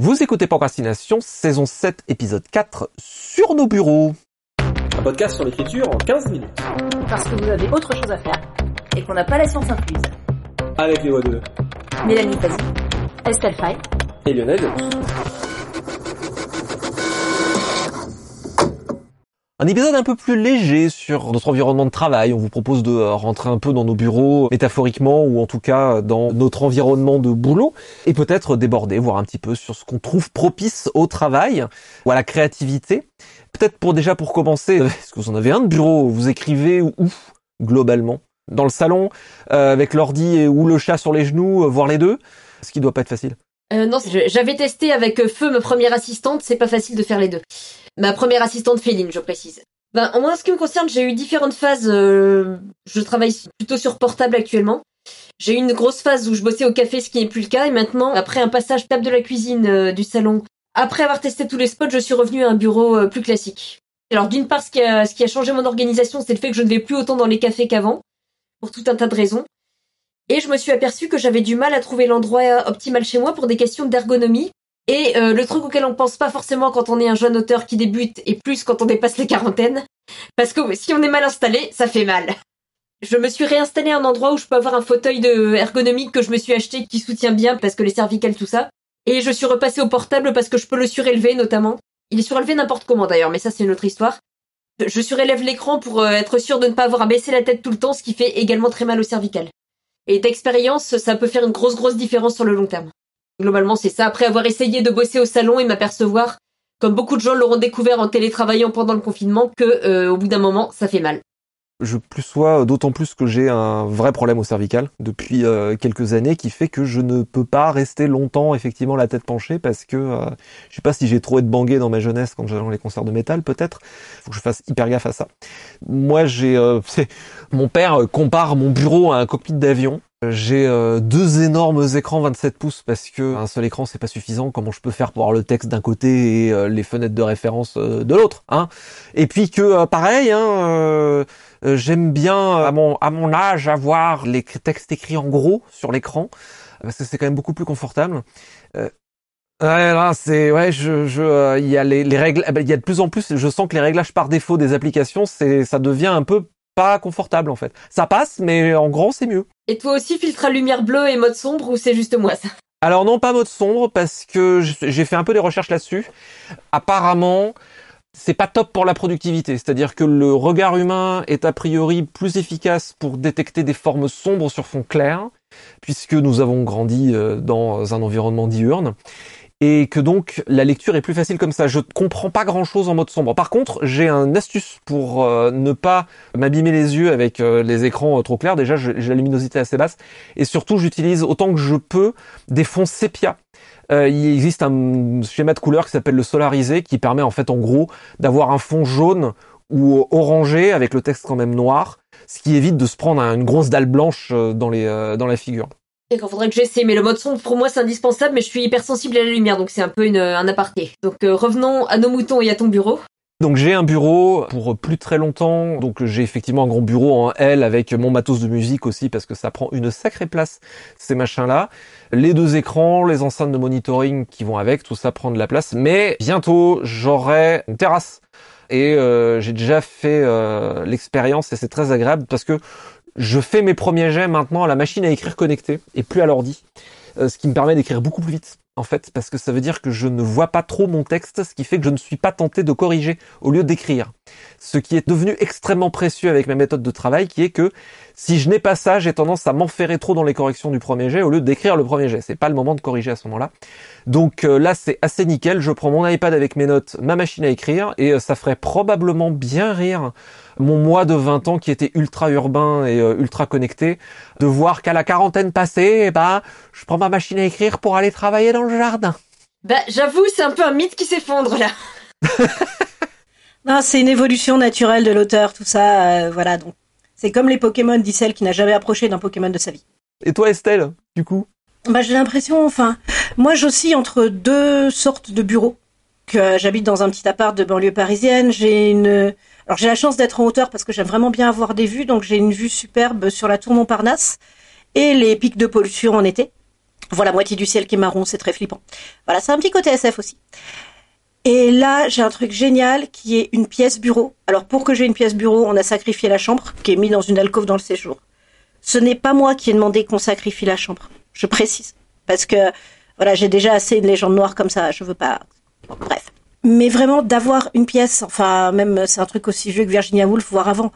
Vous écoutez Procrastination, saison 7, épisode 4, sur nos bureaux. Un podcast sur l'écriture en 15 minutes. Parce que vous avez autre chose à faire et qu'on n'a pas la science incluse. Avec les voix de Mélanie Pazzi, Estelle Fay et Lionel. Un épisode un peu plus léger sur notre environnement de travail. On vous propose de euh, rentrer un peu dans nos bureaux, métaphoriquement, ou en tout cas dans notre environnement de boulot, et peut-être déborder, voir un petit peu sur ce qu'on trouve propice au travail ou à la créativité. Peut-être pour déjà pour commencer, est-ce que vous en avez un de bureau Vous écrivez où globalement? Dans le salon, euh, avec l'ordi ou le chat sur les genoux, euh, voir les deux? Ce qui doit pas être facile. Euh, non, j'avais testé avec Feu, ma première assistante, c'est pas facile de faire les deux. Ma première assistante féline, je précise. Ben, en ce qui me concerne, j'ai eu différentes phases. Euh, je travaille plutôt sur portable actuellement. J'ai eu une grosse phase où je bossais au café, ce qui n'est plus le cas. Et maintenant, après un passage table de la cuisine euh, du salon, après avoir testé tous les spots, je suis revenue à un bureau euh, plus classique. Alors d'une part, ce qui, a, ce qui a changé mon organisation, c'est le fait que je ne vais plus autant dans les cafés qu'avant, pour tout un tas de raisons. Et je me suis aperçue que j'avais du mal à trouver l'endroit optimal chez moi pour des questions d'ergonomie. Et euh, le truc auquel on pense pas forcément quand on est un jeune auteur qui débute, et plus quand on dépasse les quarantaines, parce que si on est mal installé, ça fait mal. Je me suis réinstallé à un endroit où je peux avoir un fauteuil de ergonomique que je me suis acheté qui soutient bien parce que les cervicales tout ça. Et je suis repassé au portable parce que je peux le surélever notamment. Il est surélevé n'importe comment d'ailleurs, mais ça c'est une autre histoire. Je surélève l'écran pour euh, être sûr de ne pas avoir à baisser la tête tout le temps, ce qui fait également très mal aux cervicales. Et d'expérience, ça peut faire une grosse grosse différence sur le long terme. Globalement, c'est ça. Après avoir essayé de bosser au salon et m'apercevoir, comme beaucoup de gens l'auront découvert en télétravaillant pendant le confinement, que euh, au bout d'un moment, ça fait mal. Je plus sois d'autant plus que j'ai un vrai problème au cervical depuis euh, quelques années qui fait que je ne peux pas rester longtemps effectivement la tête penchée parce que euh, je sais pas si j'ai trop été bangué dans ma jeunesse quand j'allais dans les concerts de métal peut-être faut que je fasse hyper gaffe à ça. Moi j'ai euh, mon père compare mon bureau à un cockpit d'avion j'ai euh, deux énormes écrans 27 pouces parce que un seul écran c'est pas suffisant. Comment je peux faire pour avoir le texte d'un côté et euh, les fenêtres de référence euh, de l'autre, hein? Et puis que pareil, hein, j'aime bien à mon à mon âge avoir les textes écrits en gros sur l'écran parce que c'est quand même beaucoup plus confortable. Ouais, là, c'est ouais, je, je, il y a les, les règles, eh ben, il y a de plus en plus, je sens que les réglages par défaut des applications, c'est, ça devient un peu pas confortable en fait. Ça passe, mais en grand c'est mieux. Et toi aussi filtre à lumière bleue et mode sombre ou c'est juste moi ça? Alors non, pas mode sombre parce que j'ai fait un peu des recherches là-dessus. Apparemment, c'est pas top pour la productivité, c'est-à-dire que le regard humain est a priori plus efficace pour détecter des formes sombres sur fond clair, puisque nous avons grandi euh, dans un environnement diurne et que donc la lecture est plus facile comme ça. Je comprends pas grand chose en mode sombre. Par contre, j'ai un astuce pour euh, ne pas m'abîmer les yeux avec euh, les écrans euh, trop clairs. Déjà, j'ai la luminosité assez basse et surtout, j'utilise autant que je peux des fonds sépia. il existe un schéma de couleur qui s'appelle le solarisé qui permet en fait en gros d'avoir un fond jaune ou orangé avec le texte quand même noir, ce qui évite de se prendre une grosse dalle blanche dans les dans la figure. D'accord, faudrait que j'essaie, mais le mode sombre pour moi c'est indispensable, mais je suis hypersensible à la lumière, donc c'est un peu une, un aparté. Donc euh, revenons à nos moutons et à ton bureau. Donc j'ai un bureau pour plus très longtemps, donc j'ai effectivement un grand bureau en L avec mon matos de musique aussi parce que ça prend une sacrée place ces machins-là. Les deux écrans, les enceintes de monitoring qui vont avec, tout ça prend de la place. Mais bientôt j'aurai une terrasse et euh, j'ai déjà fait euh, l'expérience et c'est très agréable parce que je fais mes premiers jets maintenant à la machine à écrire connectée et plus à l'ordi, euh, ce qui me permet d'écrire beaucoup plus vite en fait, parce que ça veut dire que je ne vois pas trop mon texte, ce qui fait que je ne suis pas tenté de corriger au lieu d'écrire. Ce qui est devenu extrêmement précieux avec ma méthode de travail, qui est que si je n'ai pas ça, j'ai tendance à m'enferrer trop dans les corrections du premier jet au lieu d'écrire le premier jet. C'est pas le moment de corriger à ce moment-là. Donc euh, là, c'est assez nickel. Je prends mon iPad avec mes notes, ma machine à écrire, et euh, ça ferait probablement bien rire mon moi de 20 ans qui était ultra urbain et euh, ultra connecté, de voir qu'à la quarantaine passée, eh ben, je prends ma machine à écrire pour aller travailler dans le jardin. Bah, j'avoue, c'est un peu un mythe qui s'effondre là. non, c'est une évolution naturelle de l'auteur, tout ça, voilà. Donc, c'est comme les Pokémon, dit celle qui n'a jamais approché d'un Pokémon de sa vie. Et toi, Estelle, du coup? Bah, j'ai l'impression, enfin, moi, j'oscille entre deux sortes de bureaux. Que j'habite dans un petit appart de banlieue parisienne. J'ai une, alors j'ai la chance d'être en hauteur parce que j'aime vraiment bien avoir des vues, donc j'ai une vue superbe sur la tour Montparnasse et les pics de pollution en été. Voilà, moitié du ciel qui est marron, c'est très flippant. Voilà, c'est un petit côté SF aussi. Et là, j'ai un truc génial qui est une pièce bureau. Alors pour que j'ai une pièce bureau, on a sacrifié la chambre, qui est mise dans une alcôve dans le séjour. Ce n'est pas moi qui ai demandé qu'on sacrifie la chambre. Je précise. Parce que, voilà, j'ai déjà assez de légendes noires comme ça, je veux pas... bref. Mais vraiment, d'avoir une pièce, enfin, même, c'est un truc aussi vieux que Virginia Woolf, voire avant.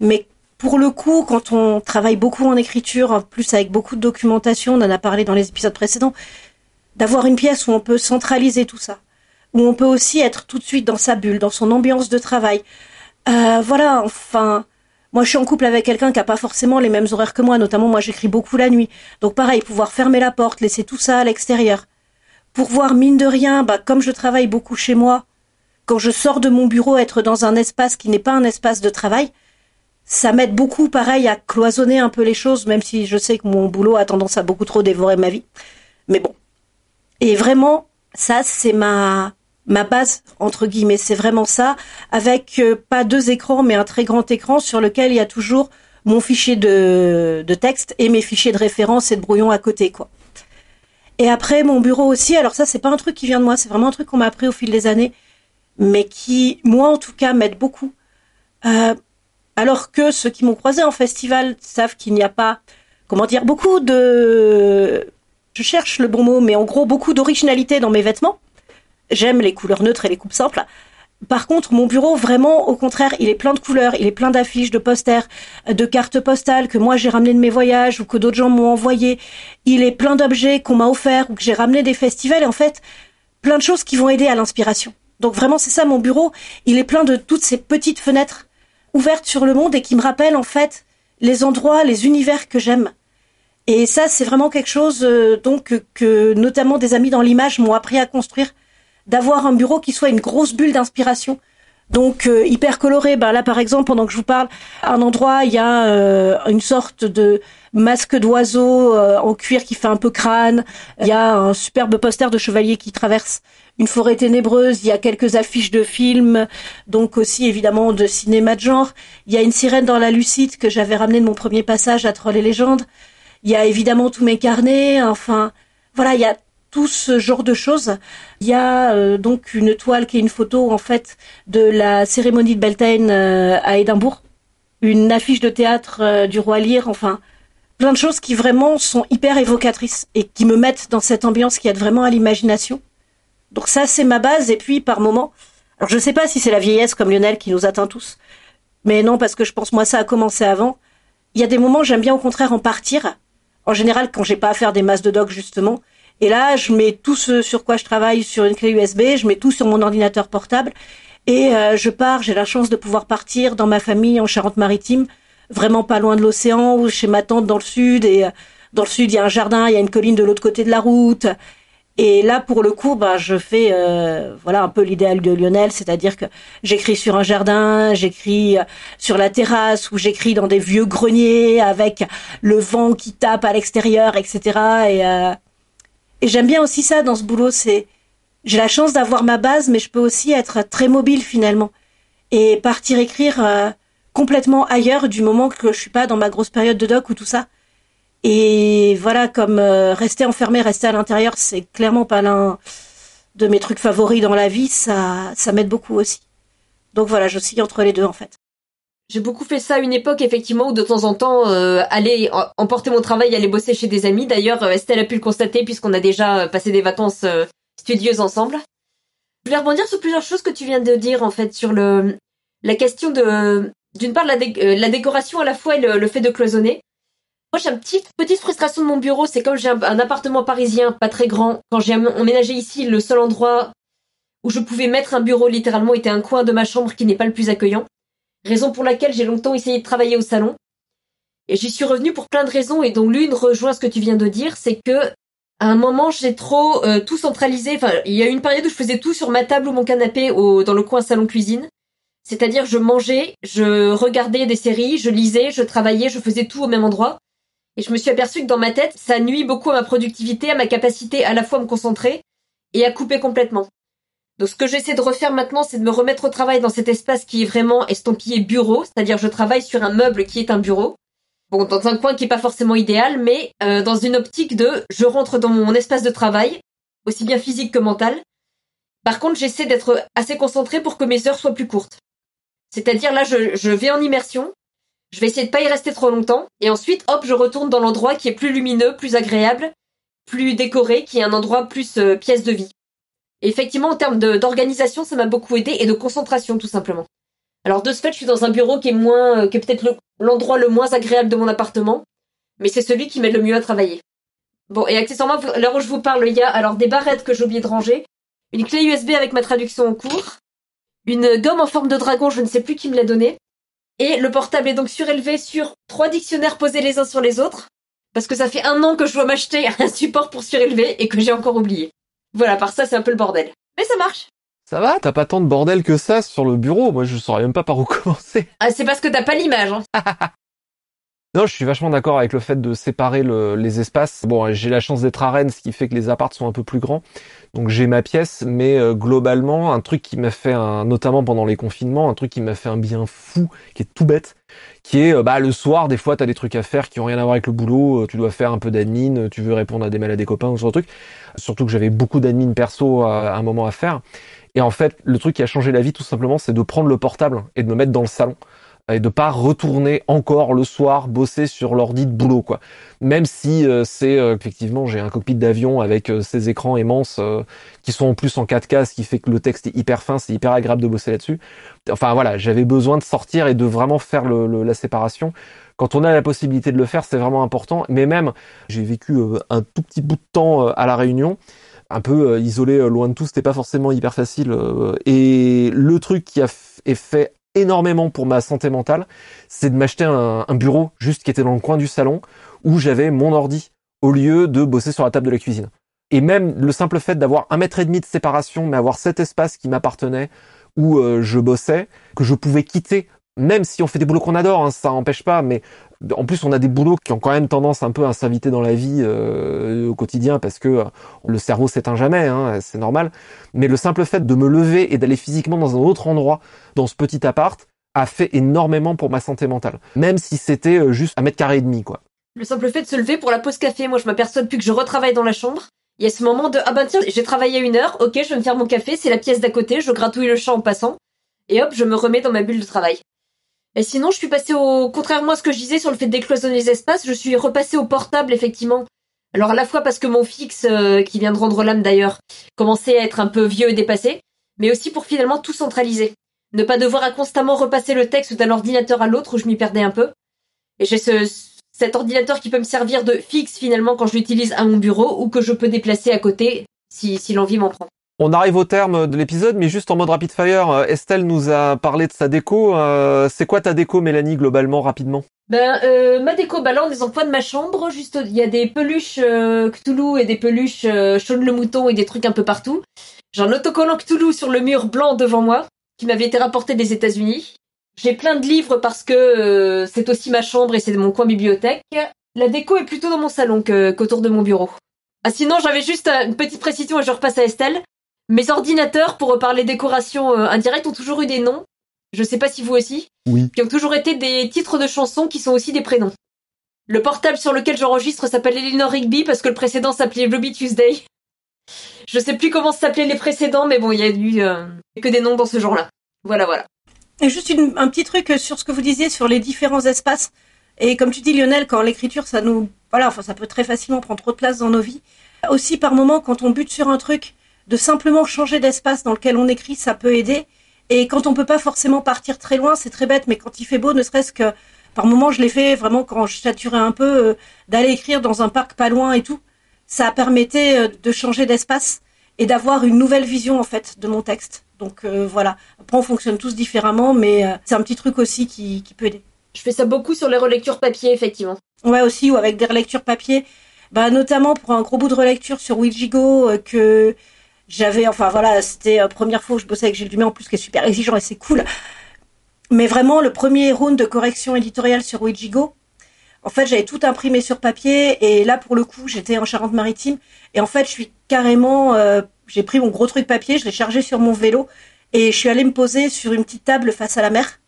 Mais pour le coup, quand on travaille beaucoup en écriture, en plus avec beaucoup de documentation, on en a parlé dans les épisodes précédents, d'avoir une pièce où on peut centraliser tout ça, où on peut aussi être tout de suite dans sa bulle, dans son ambiance de travail. Euh, voilà, enfin, moi je suis en couple avec quelqu'un qui a pas forcément les mêmes horaires que moi, notamment moi j'écris beaucoup la nuit. Donc pareil, pouvoir fermer la porte, laisser tout ça à l'extérieur. Pour voir mine de rien, bah, comme je travaille beaucoup chez moi, quand je sors de mon bureau, être dans un espace qui n'est pas un espace de travail, ça m'aide beaucoup, pareil, à cloisonner un peu les choses, même si je sais que mon boulot a tendance à beaucoup trop dévorer ma vie. Mais bon. Et vraiment, ça, c'est ma, ma base, entre guillemets. C'est vraiment ça, avec euh, pas deux écrans, mais un très grand écran sur lequel il y a toujours mon fichier de, de texte et mes fichiers de référence et de brouillon à côté, quoi. Et après, mon bureau aussi, alors ça, c'est pas un truc qui vient de moi, c'est vraiment un truc qu'on m'a appris au fil des années, mais qui, moi en tout cas, m'aide beaucoup. Euh, alors que ceux qui m'ont croisé en festival savent qu'il n'y a pas, comment dire, beaucoup de, je cherche le bon mot, mais en gros beaucoup d'originalité dans mes vêtements. J'aime les couleurs neutres et les coupes simples. Par contre, mon bureau, vraiment, au contraire, il est plein de couleurs, il est plein d'affiches, de posters, de cartes postales que moi j'ai ramenées de mes voyages ou que d'autres gens m'ont envoyé. Il est plein d'objets qu'on m'a offerts ou que j'ai ramenés des festivals et en fait, plein de choses qui vont aider à l'inspiration. Donc vraiment, c'est ça mon bureau. Il est plein de toutes ces petites fenêtres ouverte sur le monde et qui me rappelle en fait les endroits, les univers que j'aime. Et ça, c'est vraiment quelque chose euh, donc que notamment des amis dans l'image m'ont appris à construire, d'avoir un bureau qui soit une grosse bulle d'inspiration. Donc euh, hyper coloré. Ben là, par exemple, pendant que je vous parle, un endroit, il y a euh, une sorte de masque d'oiseau en cuir qui fait un peu crâne. Il y a un superbe poster de chevalier qui traverse une forêt ténébreuse, il y a quelques affiches de films, donc aussi évidemment de cinéma de genre. Il y a une sirène dans la lucide que j'avais ramenée de mon premier passage à Troll et légendes. Il y a évidemment tous mes carnets, enfin voilà, il y a tout ce genre de choses. Il y a euh, donc une toile qui est une photo en fait de la cérémonie de Beltane euh, à Édimbourg, une affiche de théâtre euh, du roi Lear, enfin plein de choses qui vraiment sont hyper évocatrices et qui me mettent dans cette ambiance qui aide vraiment à l'imagination. Donc ça, c'est ma base. Et puis, par moment, alors je sais pas si c'est la vieillesse comme Lionel qui nous atteint tous, mais non, parce que je pense moi ça a commencé avant. Il y a des moments, j'aime bien au contraire en partir. En général, quand j'ai pas à faire des masses de doc justement. Et là, je mets tout ce sur quoi je travaille sur une clé USB, je mets tout sur mon ordinateur portable et euh, je pars. J'ai la chance de pouvoir partir dans ma famille en Charente-Maritime, vraiment pas loin de l'océan, ou chez ma tante dans le sud. Et euh, dans le sud, il y a un jardin, il y a une colline de l'autre côté de la route. Et là, pour le coup, bah, je fais euh, voilà un peu l'idéal de Lionel, c'est-à-dire que j'écris sur un jardin, j'écris euh, sur la terrasse, ou j'écris dans des vieux greniers avec le vent qui tape à l'extérieur, etc. Et, et j'aime bien aussi ça dans ce boulot. C'est j'ai la chance d'avoir ma base, mais je peux aussi être très mobile finalement et partir écrire complètement ailleurs du moment que je suis pas dans ma grosse période de doc ou tout ça. Et voilà, comme euh, rester enfermé, rester à l'intérieur, c'est clairement pas l'un de mes trucs favoris dans la vie. Ça, ça m'aide beaucoup aussi. Donc voilà, je suis entre les deux en fait. J'ai beaucoup fait ça à une époque, effectivement, où de temps en temps, euh, aller emporter mon travail, aller bosser chez des amis. D'ailleurs, euh, Estelle a pu le constater puisqu'on a déjà passé des vacances studieuses ensemble. Je voulais rebondir sur plusieurs choses que tu viens de dire, en fait, sur le la question de, d'une part, la, la décoration à la fois et le fait de cloisonner. Moi, j'ai une petite, petite frustration de mon bureau, c'est comme j'ai un, appartement parisien pas très grand. Quand j'ai emménagé ici, le seul endroit où je pouvais mettre un bureau littéralement était un coin de ma chambre qui n'est pas le plus accueillant. Raison pour laquelle j'ai longtemps essayé de travailler au salon. Et j'y suis revenue pour plein de raisons, et dont l'une rejoint ce que tu viens de dire, c'est que à un moment j'ai trop euh, tout centralisé. Enfin, il y a une période où je faisais tout sur ma table ou mon canapé au, dans le coin salon cuisine. C'est-à-dire je mangeais, je regardais des séries, je lisais, je travaillais, je faisais tout au même endroit. Et je me suis aperçu que dans ma tête, ça nuit beaucoup à ma productivité, à ma capacité à la fois à me concentrer et à couper complètement. Donc ce que j'essaie de refaire maintenant, c'est de me remettre au travail dans cet espace qui est vraiment estampillé bureau, c'est-à-dire je travaille sur un meuble qui est un bureau. Bon, dans un coin qui est pas forcément idéal, mais euh, dans une optique de je rentre dans mon espace de travail, aussi bien physique que mental. Par contre, j'essaie d'être assez concentré pour que mes heures soient plus courtes. C'est-à-dire là, je, je vais en immersion, je vais essayer de pas y rester trop longtemps, et ensuite, hop, je retourne dans l'endroit qui est plus lumineux, plus agréable, plus décoré, qui est un endroit plus euh, pièce de vie. Effectivement, en termes d'organisation, ça m'a beaucoup aidé, et de concentration, tout simplement. Alors de ce fait, je suis dans un bureau qui est moins, euh, qui peut-être le- l'endroit le moins agréable de mon appartement, mais c'est celui qui m'aide le mieux à travailler. Bon, et accessoirement, à l'heure où je vous parle, il y a alors des barrettes que j'ai oublié de ranger, une clé USB avec ma traduction en cours, une gomme en forme de dragon, je ne sais plus qui me l'a donnée, et le portable est donc surélevé sur trois dictionnaires posés les uns sur les autres, parce que ça fait un an que je dois m'acheter un support pour surélever et que j'ai encore oublié. Voilà, par ça, c'est un peu le bordel. Mais ça marche. Ça va, t'as pas tant de bordel que ça sur le bureau. Moi, je saurais même pas par où commencer. Ah, c'est parce que t'as pas l'image, hein. Non, je suis vachement d'accord avec le fait de séparer le- les espaces. Bon, j'ai la chance d'être à Rennes, ce qui fait que les apparts sont un peu plus grands. Donc j'ai ma pièce, mais euh, globalement, un truc qui m'a fait un, notamment pendant les confinements, un truc qui m'a fait un bien fou, qui est tout bête, qui est, euh, bah, le soir, des fois, t'as des trucs à faire qui ont rien à voir avec le boulot, euh, tu dois faire un peu d'admin, euh, tu veux répondre à des mails à des copains ou ce genre de truc. Surtout que j'avais beaucoup d'admin perso à, à un moment à faire. Et en fait, le truc qui a changé la vie, tout simplement, c'est de prendre le portable et de me mettre dans le salon et de pas retourner encore le soir bosser sur l'ordi de boulot quoi. Même si euh, c'est euh, effectivement j'ai un cockpit d'avion avec euh, ces écrans immenses euh, qui sont en plus en 4K, ce qui fait que le texte est hyper fin, c'est hyper agréable de bosser là-dessus. Enfin voilà, j'avais besoin de sortir et de vraiment faire le, le- la séparation. Quand on a la possibilité de le faire, c'est vraiment important. Mais même, j'ai vécu euh, un tout petit bout de temps euh, à la Réunion un peu isolé loin de tout, c'était pas forcément hyper facile. et le truc qui a est fait énormément pour ma santé mentale, c'est de m'acheter un, bureau juste qui était dans le coin du salon où j'avais mon ordi au lieu de bosser sur la table de la cuisine. Et même le simple fait d'avoir un mètre et demi de séparation, mais avoir cet espace qui m'appartenait où euh, je bossais, que je pouvais quitter, même si on fait des boulots qu'on adore, hein, ça n'empêche pas, mais en plus on a des boulots qui ont quand même tendance un peu à s'inviter dans la vie euh, au quotidien parce que euh, le cerveau s'éteint jamais, hein, c'est normal. Mais le simple fait de me lever et d'aller physiquement dans un autre endroit, dans ce petit appart, a fait énormément pour ma santé mentale. Même si c'était euh, juste un mètre carré et demi, quoi. Le simple fait de se lever pour la pause café, moi je m'aperçois depuis que je retravaille dans la chambre. Il y a ce moment de ah ben tiens, j'ai travaillé une heure, ok, je vais me faire mon café, c'est la pièce d'à côté, je gratouille le champ en passant, et hop, je me remets dans ma bulle de travail. Et sinon, je suis passée au contrairement à ce que je disais sur le fait de décloisonner les espaces, je suis repassée au portable effectivement. Alors à la fois parce que mon fixe, euh, qui vient de rendre l'âme d'ailleurs, commençait à être un peu vieux et dépassé, mais aussi pour finalement tout centraliser. Ne pas devoir à constamment repasser le texte d'un ordinateur à l'autre où je m'y perdais un peu. Et j'ai ce, cet ordinateur qui peut me servir de fixe finalement quand je l'utilise à mon bureau ou que je peux déplacer à côté si, si l'envie m'en prend. On arrive au terme de l'épisode, mais juste en mode rapid fire, euh, Estelle nous a parlé de sa déco. Euh, c'est quoi ta déco, Mélanie, globalement, rapidement? Ben, euh, ma déco, bah dans le coin de ma chambre, juste, il y a des peluches euh, Cthulhu et des peluches euh, Shaun le mouton et des trucs un peu partout. J'ai un autocollant Cthulhu sur le mur blanc devant moi, qui m'avait été rapporté des États-Unis. J'ai plein de livres parce que euh, c'est aussi ma chambre et c'est mon coin bibliothèque. La déco est plutôt dans mon salon qu'autour de mon bureau. Ah sinon, j'avais juste une petite précision et je repasse à Estelle. Mes ordinateurs, pour parler décoration euh, indirecte, ont toujours eu des noms. Je sais pas si vous aussi Oui. qui ont toujours été des titres de chansons qui sont aussi des prénoms. Le portable sur lequel j'enregistre s'appelle Eleanor Rigby parce que le précédent s'appelait Ruby Tuesday. Je sais plus comment s'appelaient les précédents, mais bon, il y a eu euh, que des noms dans ce genre-là. Voilà, voilà. Et juste une- un petit truc sur ce que vous disiez sur les différents espaces. Et comme tu dis Lionel, quand l'écriture, ça nous, voilà, enfin, ça peut très facilement prendre trop de place dans nos vies. Aussi, par moment, quand on bute sur un truc, de simplement changer d'espace dans lequel on écrit, ça peut aider. Et quand on peut pas forcément partir très loin, c'est très bête, mais quand il fait beau, ne serait-ce que, par moment, je l'ai fait vraiment quand je saturais un peu, euh, d'aller écrire dans un parc pas loin et tout. Ça permettait euh, de changer d'espace et d'avoir une nouvelle vision, en fait, de mon texte. Donc, euh, voilà. Après, on fonctionne tous différemment, mais euh, c'est un petit truc aussi qui, qui peut aider. Je fais ça beaucoup sur les relectures papier, effectivement. Ouais, aussi, ou avec des relectures papier. Bah, notamment pour un gros bout de relecture sur Ouijigo euh, que j'avais, enfin voilà, c'était la première fois où je bossais avec Gilles Dumais, en plus, qui est super exigeant et c'est cool. Mais vraiment, le premier round de correction éditoriale sur Ouijigo, en fait, j'avais tout imprimé sur papier et là, pour le coup, j'étais en Charente-Maritime et en fait, je suis carrément, euh, j'ai pris mon gros truc papier, je l'ai chargé sur mon vélo et je suis allée me poser sur une petite table face à la mer.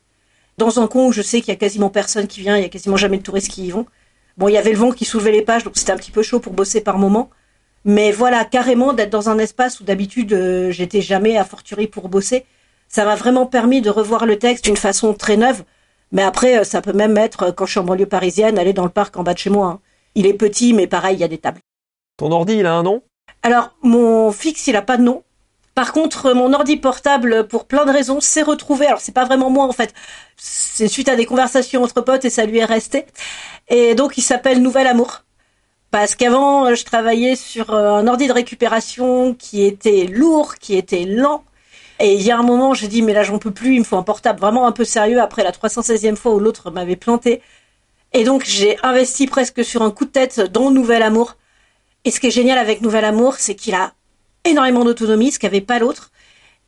dans un coin où je sais qu'il y a quasiment personne qui vient, il y a quasiment jamais de touristes qui y vont. Bon, il y avait le vent qui soulevait les pages, donc c'était un petit peu chaud pour bosser par moment. Mais voilà, carrément d'être dans un espace où d'habitude euh, j'étais jamais à fortiori pour bosser, ça m'a vraiment permis de revoir le texte d'une façon très neuve. Mais après, euh, ça peut même être, euh, quand je suis en banlieue parisienne, aller dans le parc en bas de chez moi. hein. Il est petit, mais pareil, il y a des tables. Ton ordi, il a un nom? Alors, mon fixe, il a pas de nom. Par contre, mon ordi portable, pour plein de raisons, s'est retrouvé. Alors, c'est pas vraiment moi, en fait. C'est suite à des conversations entre potes et ça lui est resté. Et donc, il s'appelle Nouvel Amour. Parce qu'avant, je travaillais sur euh, un ordi de récupération qui était lourd, qui était lent. Et il y a un moment, j'ai dit, mais là, j'en peux plus, il me faut un portable vraiment un peu sérieux après la 316e fois où l'autre m'avait planté. Et donc, j'ai investi presque sur un coup de tête dans Nouvel Amour. Et ce qui est génial avec Nouvel Amour, c'est qu'il a énormément d'autonomie, ce qu'avait pas l'autre.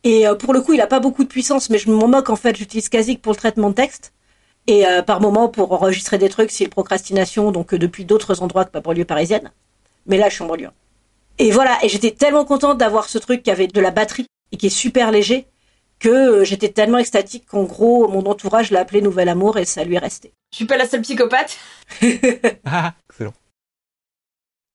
Et euh, pour le coup, il a pas beaucoup de puissance, mais je m'en moque en fait. J'utilise Kazik pour le traitement de texte et euh, par moment pour enregistrer des trucs si le procrastination, donc euh, depuis d'autres endroits que ma banlieue parisienne. Mais là, je suis en banlieue. Et voilà, et j'étais tellement contente d'avoir ce truc qui avait de la batterie et qui est super léger que euh, j'étais tellement extatique qu'en gros, mon entourage l'a appelé Nouvel Amour et ça lui est resté. Je suis pas la seule psychopathe. Ah, excellent.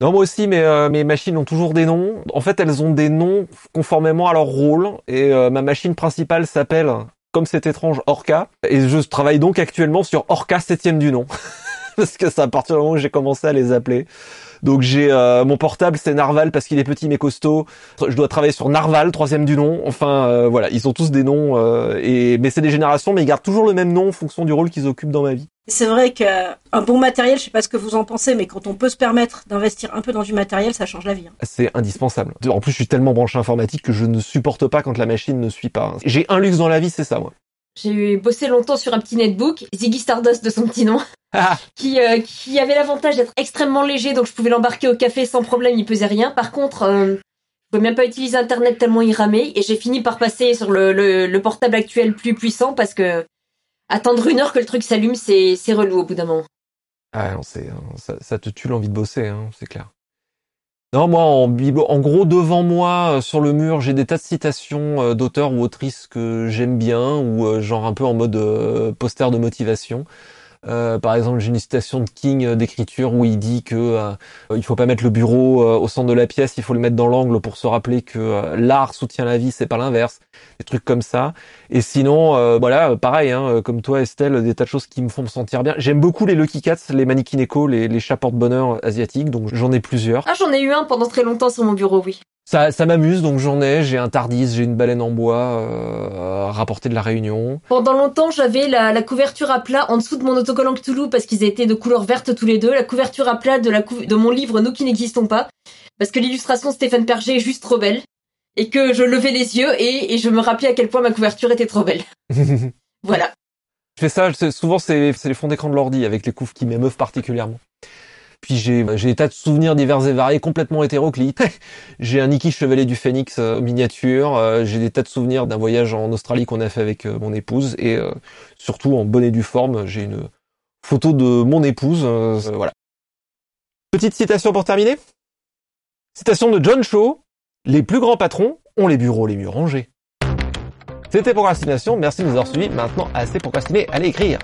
Non, moi aussi, mes, euh, mes machines ont toujours des noms. En fait, elles ont des noms conformément à leur rôle. Et euh, ma machine principale s'appelle, comme c'est étrange, Orca. Et je travaille donc actuellement sur Orca septième du nom. parce que c'est à partir du moment où j'ai commencé à les appeler. Donc j'ai euh, mon portable, c'est Narval parce qu'il est petit mais costaud. Je dois travailler sur Narval, troisième du nom. Enfin euh, voilà, ils ont tous des noms. euh, et mais c'est des générations, mais ils gardent toujours le même nom en fonction du rôle qu'ils occupent dans ma vie. C'est vrai qu'un bon matériel, je sais pas ce que vous en pensez, mais quand on peut se permettre d'investir un peu dans du matériel, ça change la vie. hein. C'est indispensable. En plus, je suis tellement branché informatique que je ne supporte pas quand la machine ne suit pas. J'ai un luxe dans la vie, c'est ça, moi. J'ai bossé longtemps sur un petit netbook, Ziggy Stardust de son petit nom, Ah, qui, euh, qui avait l'avantage d'être extrêmement léger, donc je pouvais l'embarquer au café sans problème, il pesait rien. Par contre, euh, je pouvais même pas utiliser Internet tellement il ramait, et j'ai fini par passer sur le, le, le portable actuel plus puissant parce que attendre une heure que le truc s'allume, c'est relou au bout d'un moment. ah non, c'est ça, ça te tue l'envie de bosser, hein, c'est clair. Non, moi, en, gros, devant moi, euh, sur le mur, j'ai des tas de citations euh, d'auteurs ou autrices que j'aime bien, ou euh, genre un peu en mode poster de motivation. Euh, par exemple, j'ai une citation de King euh, d'écriture où il dit que euh, il faut pas mettre le bureau euh, au centre de la pièce, il faut le mettre dans l'angle pour se rappeler que euh, l'art soutient la vie, c'est pas l'inverse. Des trucs comme ça. Et sinon, voilà, pareil, hein, comme toi Estelle, des tas de choses qui me font me sentir bien. J'aime beaucoup les Lucky Cats, les Mannequin Echo, les, les chats porte-bonheur asiatiques, donc j'en ai plusieurs. Ah, j'en ai eu un pendant très longtemps sur mon bureau, oui. Ça, ça m'amuse, donc j'en ai. J'ai un Tardis, j'ai une baleine en bois euh, rapportée de la Réunion. Pendant longtemps, j'avais la, la couverture à plat en dessous de mon autocollant Cthulhu parce qu'ils étaient de couleur verte tous les deux. La couverture à plat de, la cou- de mon livre Nous qui n'existons pas. Parce que l'illustration Stéphane Perger est juste trop belle. Et que je levais les yeux et, et je me rappelais à quel point ma couverture était trop belle. Voilà. Je fais ça, souvent c'est c'est les fonds d'écran de l'ordi avec les couves qui m'émeuvent particulièrement. Puis j'ai j'ai des tas de souvenirs divers et variés complètement hétéroclites. j'ai un Niki Chevalier du Phénix euh, miniature, euh, j'ai des tas de souvenirs d'un voyage en Australie qu'on a fait avec euh, mon épouse et euh, surtout en bonne et due forme, j'ai une photo de mon épouse voilà. Petite citation pour terminer. Citation de John Shaw, les plus grands patrons ont les bureaux les mieux rangés. C'était Procrastination, merci de nous avoir suivis. Maintenant, assez procrastiné, allez écrire.